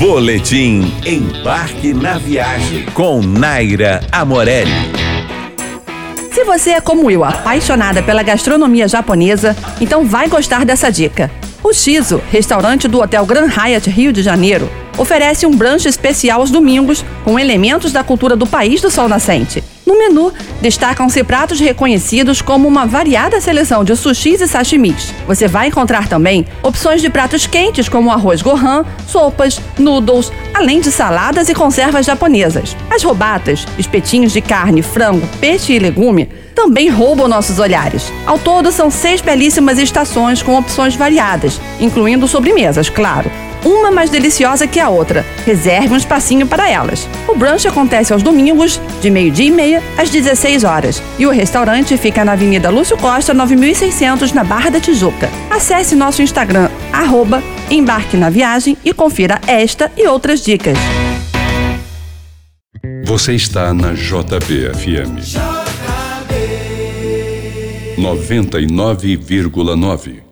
Boletim Embarque na Viagem com Naira Amorelli. Se você é como eu, apaixonada pela gastronomia japonesa, então vai gostar dessa dica. O Shizo, restaurante do Hotel Grand Hyatt Rio de Janeiro, oferece um brunch especial aos domingos com elementos da cultura do país do sol nascente. No menu, destacam-se pratos reconhecidos como uma variada seleção de sushis e sashimis. Você vai encontrar também opções de pratos quentes como arroz gohan, sopas, noodles, além de saladas e conservas japonesas. As robatas, espetinhos de carne, frango, peixe e legume também roubam nossos olhares. Ao todo, são seis belíssimas estações com opções variadas, incluindo sobremesas, claro uma mais deliciosa que a outra. Reserve um espacinho para elas. O brunch acontece aos domingos, de meio-dia e meia às 16 horas. E o restaurante fica na Avenida Lúcio Costa, 9600, na Barra da Tijuca. Acesse nosso Instagram, arroba, embarque na viagem e confira esta e outras dicas. Você está na JBFM. 99,9.